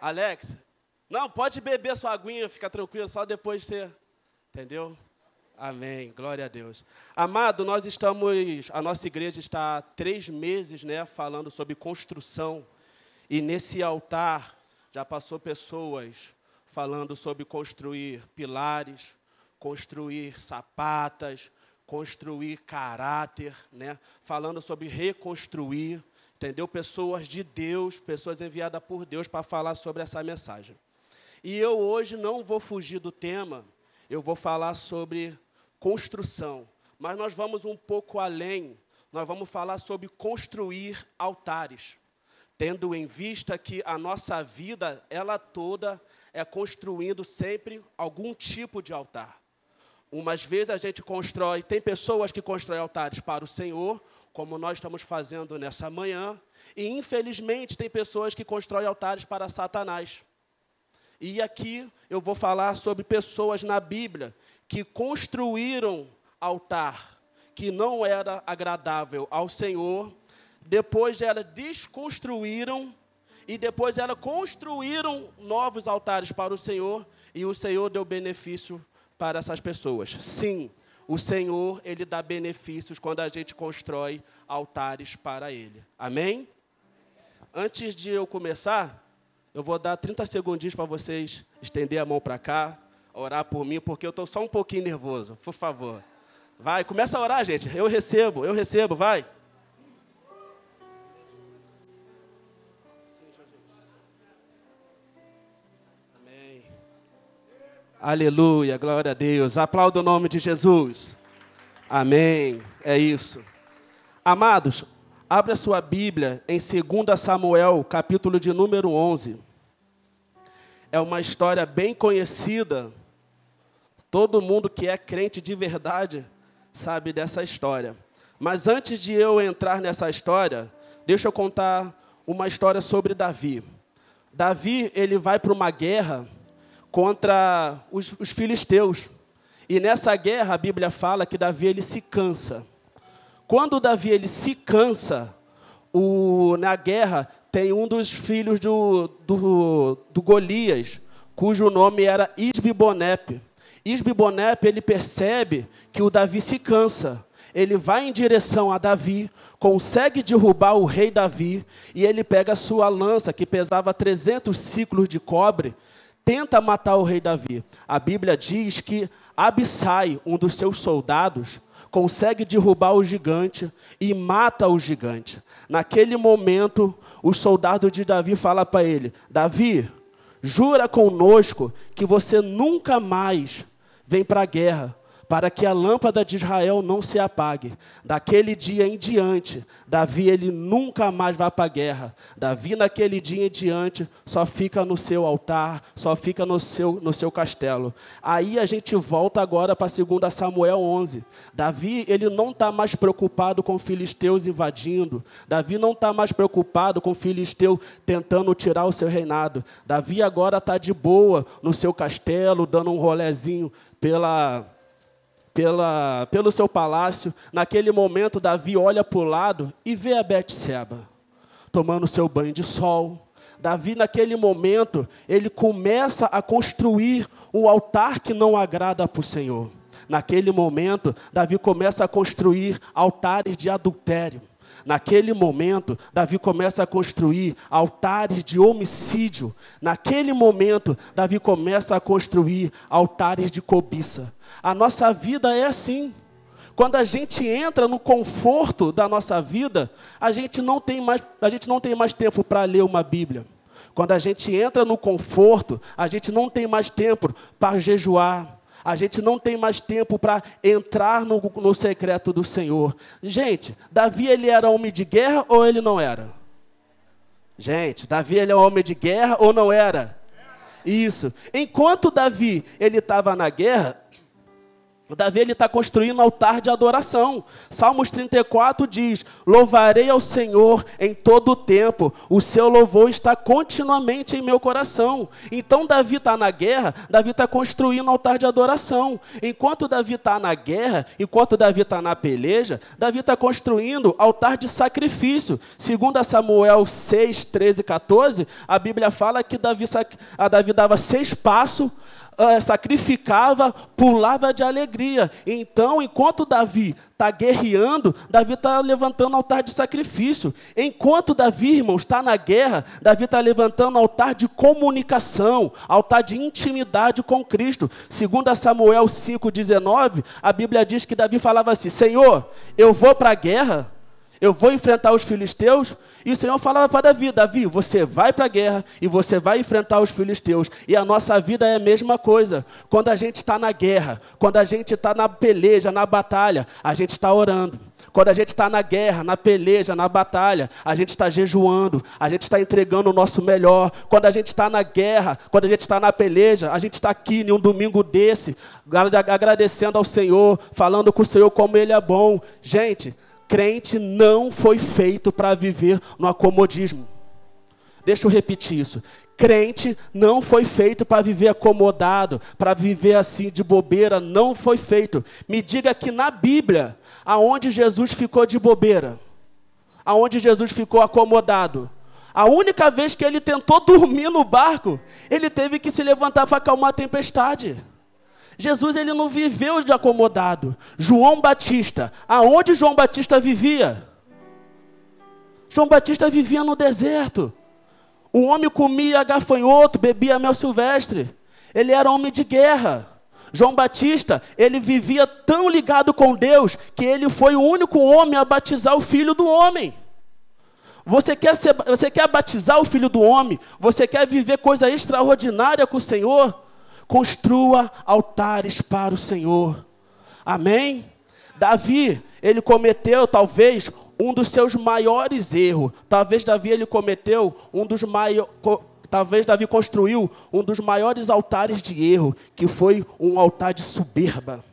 Alex, não, pode beber sua aguinha, fica tranquilo, só depois você. Entendeu? Amém, glória a Deus. Amado, nós estamos, a nossa igreja está há três meses, né, falando sobre construção. E nesse altar já passou pessoas falando sobre construir pilares, construir sapatas, construir caráter, né? Falando sobre reconstruir, entendeu? Pessoas de Deus, pessoas enviadas por Deus para falar sobre essa mensagem. E eu hoje não vou fugir do tema, eu vou falar sobre construção, mas nós vamos um pouco além, nós vamos falar sobre construir altares, tendo em vista que a nossa vida, ela toda, é construindo sempre algum tipo de altar. Umas vezes a gente constrói, tem pessoas que constroem altares para o Senhor, como nós estamos fazendo nessa manhã, e infelizmente tem pessoas que constroem altares para Satanás. E aqui eu vou falar sobre pessoas na Bíblia que construíram altar que não era agradável ao Senhor, depois elas desconstruíram e depois elas construíram novos altares para o Senhor e o Senhor deu benefício para essas pessoas. Sim, o Senhor, ele dá benefícios quando a gente constrói altares para ele. Amém? Antes de eu começar, eu vou dar 30 segundinhos para vocês estender a mão para cá, orar por mim, porque eu estou só um pouquinho nervoso. Por favor. Vai, começa a orar, gente. Eu recebo, eu recebo, vai. Aleluia, glória a Deus. Aplauda o nome de Jesus. Amém. É isso. Amados, Abra sua Bíblia em 2 Samuel, capítulo de número 11. É uma história bem conhecida. Todo mundo que é crente de verdade sabe dessa história. Mas antes de eu entrar nessa história, deixa eu contar uma história sobre Davi. Davi, ele vai para uma guerra contra os, os filisteus. E nessa guerra, a Bíblia fala que Davi ele se cansa. Quando Davi ele se cansa, o, na guerra tem um dos filhos do, do, do Golias, cujo nome era Isbibonepe. Isbibonepe ele percebe que o Davi se cansa. Ele vai em direção a Davi, consegue derrubar o rei Davi, e ele pega a sua lança, que pesava 300 ciclos de cobre, tenta matar o rei Davi. A Bíblia diz que Abissai, um dos seus soldados, consegue derrubar o gigante e mata o gigante. Naquele momento, o soldado de Davi fala para ele: Davi, jura conosco que você nunca mais vem para a guerra, para que a lâmpada de Israel não se apague. Daquele dia em diante, Davi ele nunca mais vai para a guerra. Davi naquele dia em diante só fica no seu altar, só fica no seu, no seu castelo. Aí a gente volta agora para 2 Samuel 11. Davi ele não está mais preocupado com filisteus invadindo. Davi não está mais preocupado com filisteu tentando tirar o seu reinado. Davi agora está de boa no seu castelo, dando um rolezinho pela pela, pelo seu palácio. Naquele momento, Davi olha para o lado e vê a Betseba tomando seu banho de sol. Davi, naquele momento, ele começa a construir um altar que não agrada para o Senhor. Naquele momento, Davi começa a construir altares de adultério. Naquele momento, Davi começa a construir altares de homicídio. Naquele momento, Davi começa a construir altares de cobiça. A nossa vida é assim. Quando a gente entra no conforto da nossa vida, a gente não tem mais, a gente não tem mais tempo para ler uma Bíblia. Quando a gente entra no conforto, a gente não tem mais tempo para jejuar. A gente não tem mais tempo para entrar no, no secreto do Senhor. Gente, Davi ele era homem de guerra ou ele não era? Gente, Davi ele é homem de guerra ou não era? Isso. Enquanto Davi ele estava na guerra, Davi está construindo um altar de adoração. Salmos 34 diz: Louvarei ao Senhor em todo o tempo, o seu louvor está continuamente em meu coração. Então, Davi está na guerra, Davi está construindo um altar de adoração. Enquanto Davi está na guerra, enquanto Davi está na peleja, Davi está construindo altar de sacrifício. Segundo Samuel 6, 13 e 14, a Bíblia fala que Davi, a Davi dava seis passos uh, sacrificava, pulava de alegria. Então, enquanto Davi está guerreando, Davi está levantando altar de sacrifício. Enquanto Davi, irmãos, está na guerra, Davi está levantando altar de comunicação, altar de intimidade com Cristo. Segundo Samuel 5,19, a Bíblia diz que Davi falava assim, Senhor, eu vou para a guerra, eu vou enfrentar os filisteus. E o Senhor falava para Davi: Davi, você vai para a guerra e você vai enfrentar os filisteus. E a nossa vida é a mesma coisa. Quando a gente está na guerra, quando a gente está na peleja, na batalha, a gente está orando. Quando a gente está na guerra, na peleja, na batalha, a gente está jejuando, a gente está entregando o nosso melhor. Quando a gente está na guerra, quando a gente está na peleja, a gente está aqui em um domingo desse, agradecendo ao Senhor, falando com o Senhor como Ele é bom. Gente, crente não foi feito para viver no acomodismo. Deixa eu repetir isso. Crente não foi feito para viver acomodado, para viver assim de bobeira, não foi feito. Me diga que na Bíblia, aonde Jesus ficou de bobeira, aonde Jesus ficou acomodado, a única vez que ele tentou dormir no barco, ele teve que se levantar para acalmar a tempestade. Jesus ele não viveu de acomodado. João Batista, aonde João Batista vivia? João Batista vivia no deserto. Um homem comia gafanhoto, bebia mel silvestre. Ele era homem de guerra. João Batista, ele vivia tão ligado com Deus que ele foi o único homem a batizar o filho do homem. Você quer, ser, você quer batizar o filho do homem? Você quer viver coisa extraordinária com o Senhor? Construa altares para o Senhor. Amém? Davi, ele cometeu talvez um dos seus maiores erros. Talvez Davi ele cometeu um dos maiores talvez Davi construiu um dos maiores altares de erro, que foi um altar de soberba.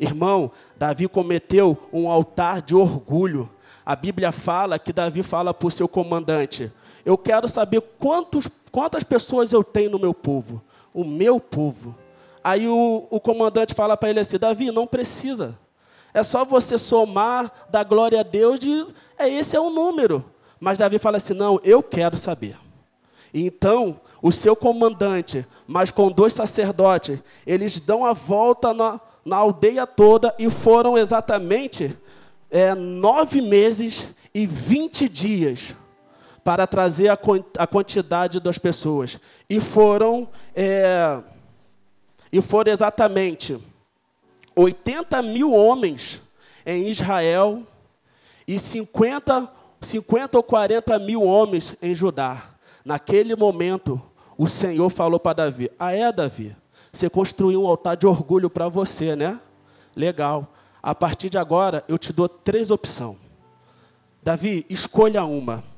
Irmão, Davi cometeu um altar de orgulho. A Bíblia fala que Davi fala para o seu comandante: Eu quero saber quantos, quantas pessoas eu tenho no meu povo o meu povo. Aí o, o comandante fala para ele assim: Davi, não precisa. É só você somar, dar glória a Deus, de, é, esse é o número. Mas Davi fala assim: não, eu quero saber. Então, o seu comandante, mas com dois sacerdotes, eles dão a volta na, na aldeia toda e foram exatamente é, nove meses e vinte dias para trazer a, a quantidade das pessoas. E foram, é, e foram exatamente 80 mil homens em Israel e 50, 50 ou 40 mil homens em Judá. Naquele momento, o Senhor falou para Davi: Ah, é, Davi? Você construiu um altar de orgulho para você, né? Legal. A partir de agora, eu te dou três opções. Davi, escolha uma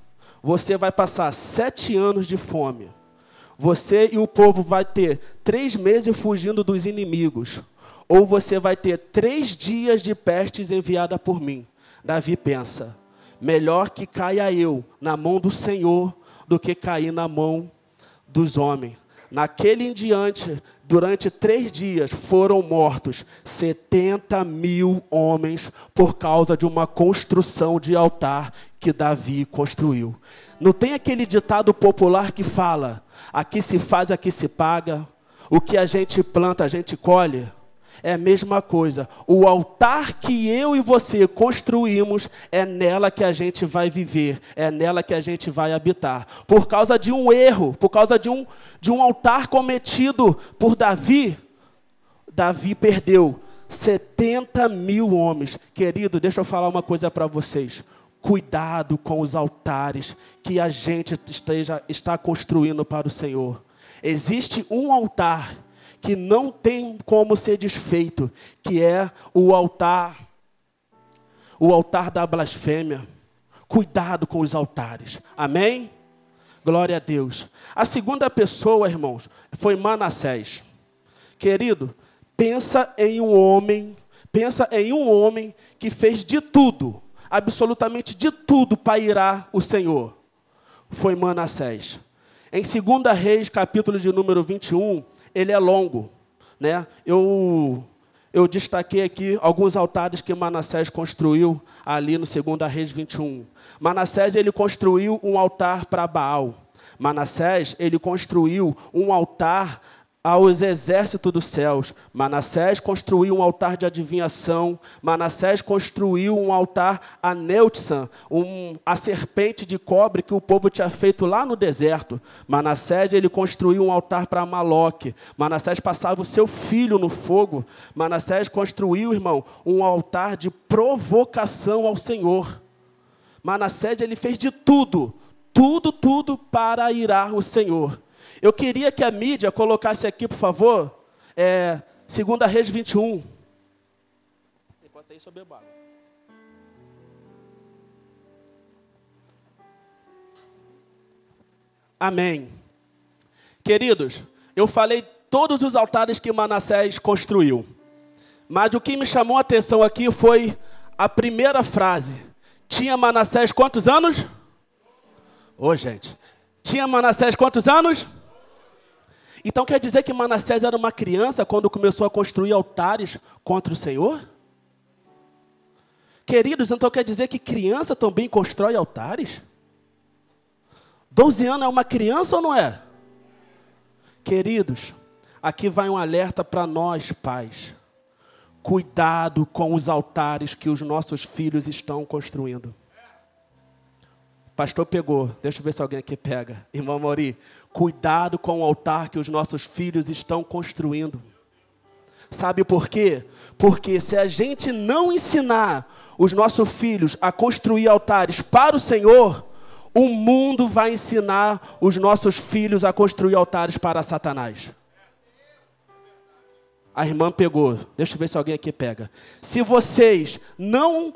você vai passar sete anos de fome. Você e o povo vai ter três meses fugindo dos inimigos. Ou você vai ter três dias de pestes enviada por mim. Davi pensa: melhor que caia eu na mão do Senhor do que cair na mão dos homens. Naquele em diante, durante três dias, foram mortos 70 mil homens por causa de uma construção de altar que Davi construiu. Não tem aquele ditado popular que fala: aqui se faz, aqui se paga, o que a gente planta, a gente colhe? É a mesma coisa. O altar que eu e você construímos é nela que a gente vai viver, é nela que a gente vai habitar. Por causa de um erro, por causa de um, de um altar cometido por Davi, Davi perdeu 70 mil homens. Querido, deixa eu falar uma coisa para vocês. Cuidado com os altares que a gente esteja, está construindo para o Senhor. Existe um altar que não tem como ser desfeito, que é o altar, o altar da blasfêmia. Cuidado com os altares. Amém? Glória a Deus. A segunda pessoa, irmãos, foi Manassés. Querido, Pensa em um homem, pensa em um homem que fez de tudo, absolutamente de tudo para irar o Senhor. Foi Manassés. Em 2 Reis, capítulo de número 21, ele é longo. Né? Eu, eu destaquei aqui alguns altares que Manassés construiu ali no 2 Reis 21. Manassés ele construiu um altar para Baal. Manassés ele construiu um altar aos exércitos dos céus. Manassés construiu um altar de adivinhação. Manassés construiu um altar a Neutsan, um, a serpente de cobre que o povo tinha feito lá no deserto. Manassés ele construiu um altar para Maloque. Manassés passava o seu filho no fogo. Manassés construiu, irmão, um altar de provocação ao Senhor. Manassés ele fez de tudo, tudo, tudo para irar o Senhor. Eu queria que a mídia colocasse aqui, por favor, é, segunda Reis 21. Enquanto isso eu bebo água. Amém. Queridos, eu falei todos os altares que Manassés construiu. Mas o que me chamou a atenção aqui foi a primeira frase. Tinha Manassés quantos anos? Ô, oh, gente. Tinha Manassés quantos anos? Então quer dizer que Manassés era uma criança quando começou a construir altares contra o Senhor? Queridos, então quer dizer que criança também constrói altares? Doze anos é uma criança ou não é? Queridos, aqui vai um alerta para nós, pais. Cuidado com os altares que os nossos filhos estão construindo. Pastor pegou, deixa eu ver se alguém aqui pega. Irmão Mori, cuidado com o altar que os nossos filhos estão construindo. Sabe por quê? Porque se a gente não ensinar os nossos filhos a construir altares para o Senhor, o mundo vai ensinar os nossos filhos a construir altares para Satanás. A irmã pegou, deixa eu ver se alguém aqui pega. Se vocês não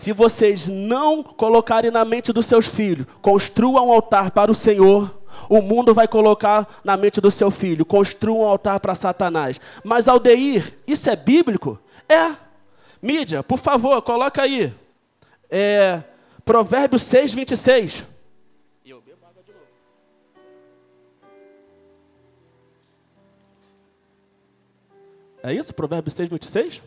se vocês não colocarem na mente dos seus filhos, construa um altar para o Senhor, o mundo vai colocar na mente do seu filho, construa um altar para Satanás. Mas Aldeir, isso é bíblico? É. Mídia, por favor, coloca aí. É, Provérbios 6, 26. E eu bebo água de novo. É isso? Provérbios 6, 26?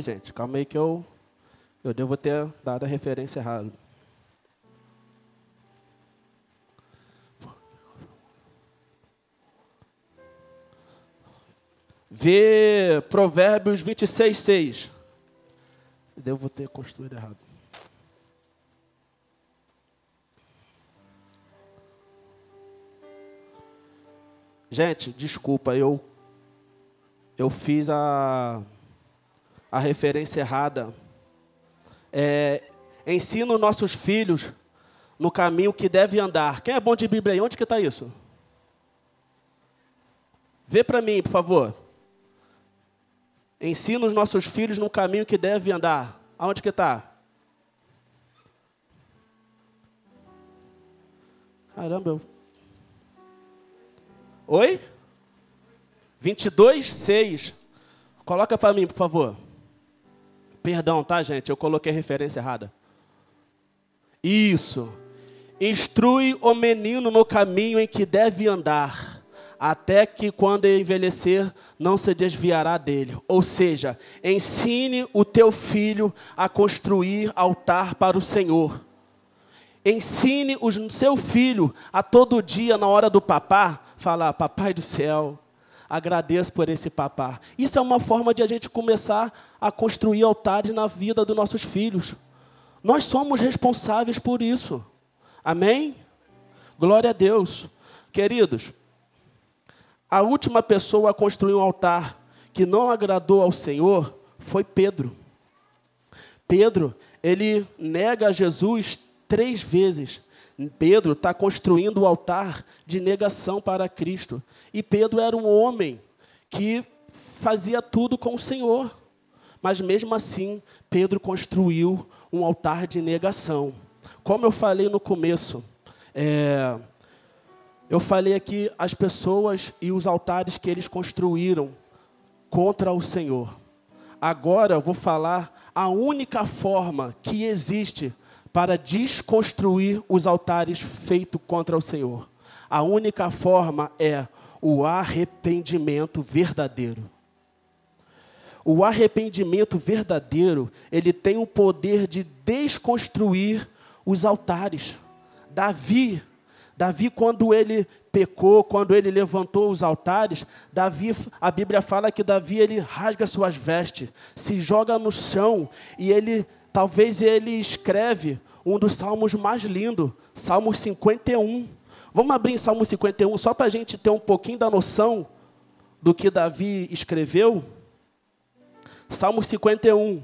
Gente, calma aí que eu, eu devo ter dado a referência errada. Vê Provérbios 26, 6. Devo ter construído errado. Gente, desculpa, eu eu fiz a a referência errada. É, ensina nossos filhos no caminho que deve andar. Quem é bom de Bíblia aí? Onde que está isso? Vê para mim, por favor. Ensina os nossos filhos no caminho que deve andar. Aonde que está? Caramba. Oi? 22, 6. Coloca para mim, por favor. Perdão, tá, gente? Eu coloquei a referência errada. Isso. Instrui o menino no caminho em que deve andar, até que quando envelhecer não se desviará dele. Ou seja, ensine o teu filho a construir altar para o Senhor. Ensine o seu filho a todo dia, na hora do papá, falar: Papai do céu, Agradeço por esse papá. Isso é uma forma de a gente começar a construir altares na vida dos nossos filhos. Nós somos responsáveis por isso. Amém? Glória a Deus. Queridos, a última pessoa a construir um altar que não agradou ao Senhor foi Pedro. Pedro, ele nega Jesus três vezes. Pedro está construindo o altar de negação para Cristo. E Pedro era um homem que fazia tudo com o Senhor. Mas mesmo assim, Pedro construiu um altar de negação. Como eu falei no começo, é, Eu falei aqui as pessoas e os altares que eles construíram contra o Senhor. Agora eu vou falar a única forma que existe para desconstruir os altares feitos contra o Senhor. A única forma é o arrependimento verdadeiro. O arrependimento verdadeiro, ele tem o poder de desconstruir os altares. Davi, Davi quando ele pecou, quando ele levantou os altares, Davi, a Bíblia fala que Davi ele rasga suas vestes, se joga no chão e ele talvez ele escreve um dos salmos mais lindos, Salmo 51. Vamos abrir em Salmo 51 só para a gente ter um pouquinho da noção do que Davi escreveu. Salmo 51.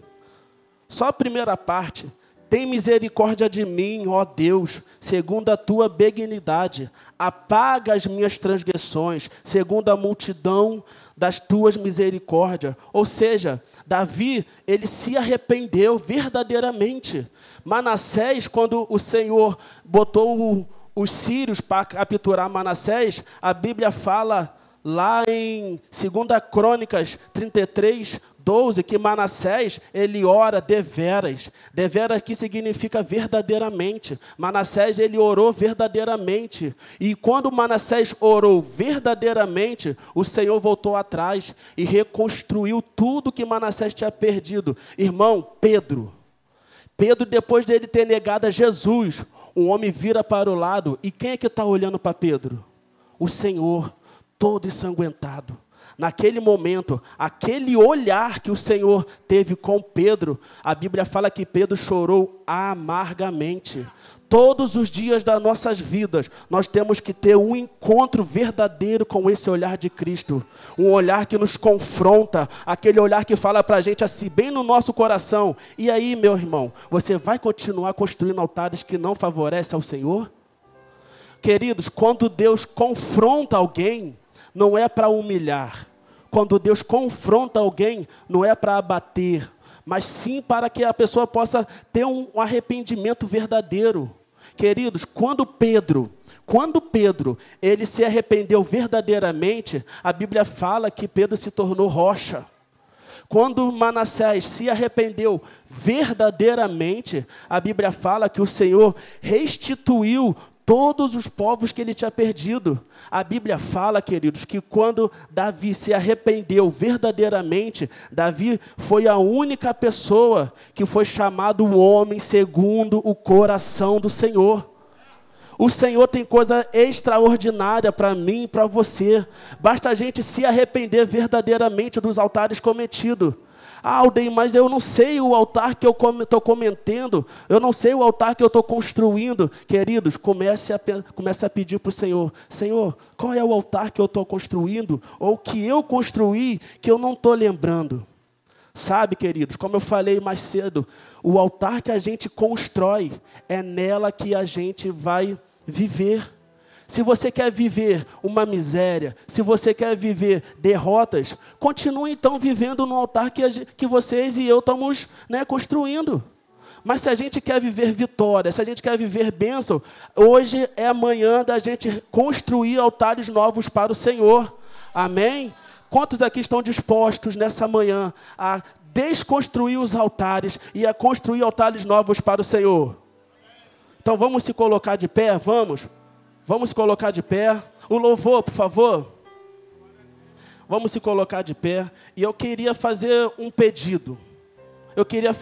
Só a primeira parte. Tem misericórdia de mim, ó Deus, segundo a tua benignidade. Apaga as minhas transgressões, segundo a multidão das tuas misericórdias. Ou seja, Davi, ele se arrependeu verdadeiramente. Manassés, quando o Senhor botou os sírios para capturar Manassés, a Bíblia fala lá em 2 Crônicas 33, 12, que Manassés, ele ora deveras. Deveras que significa verdadeiramente. Manassés, ele orou verdadeiramente. E quando Manassés orou verdadeiramente, o Senhor voltou atrás e reconstruiu tudo que Manassés tinha perdido. Irmão, Pedro. Pedro, depois dele ter negado a Jesus, um homem vira para o lado. E quem é que está olhando para Pedro? O Senhor, todo ensanguentado. Naquele momento, aquele olhar que o Senhor teve com Pedro, a Bíblia fala que Pedro chorou amargamente. Todos os dias das nossas vidas, nós temos que ter um encontro verdadeiro com esse olhar de Cristo. Um olhar que nos confronta, aquele olhar que fala para a gente assim, bem no nosso coração. E aí, meu irmão, você vai continuar construindo altares que não favorecem ao Senhor? Queridos, quando Deus confronta alguém, não é para humilhar. Quando Deus confronta alguém, não é para abater, mas sim para que a pessoa possa ter um arrependimento verdadeiro. Queridos, quando Pedro, quando Pedro, ele se arrependeu verdadeiramente, a Bíblia fala que Pedro se tornou rocha. Quando Manassés se arrependeu verdadeiramente, a Bíblia fala que o Senhor restituiu todos os povos que ele tinha perdido. A Bíblia fala, queridos, que quando Davi se arrependeu verdadeiramente, Davi foi a única pessoa que foi chamado o homem segundo o coração do Senhor. O Senhor tem coisa extraordinária para mim e para você. Basta a gente se arrepender verdadeiramente dos altares cometidos. Ah, Alden, mas eu não sei o altar que eu estou comentando, eu não sei o altar que eu estou construindo. Queridos, comece a, comece a pedir para o Senhor: Senhor, qual é o altar que eu estou construindo, ou que eu construí, que eu não estou lembrando? Sabe, queridos, como eu falei mais cedo, o altar que a gente constrói é nela que a gente vai viver. Se você quer viver uma miséria, se você quer viver derrotas, continue então vivendo no altar que, que vocês e eu estamos né, construindo. Mas se a gente quer viver vitória, se a gente quer viver bênção, hoje é amanhã da gente construir altares novos para o Senhor. Amém? Quantos aqui estão dispostos nessa manhã a desconstruir os altares e a construir altares novos para o Senhor? Então vamos se colocar de pé, vamos. Vamos colocar de pé. O louvor, por favor. Vamos se colocar de pé. E eu queria fazer um pedido. Eu queria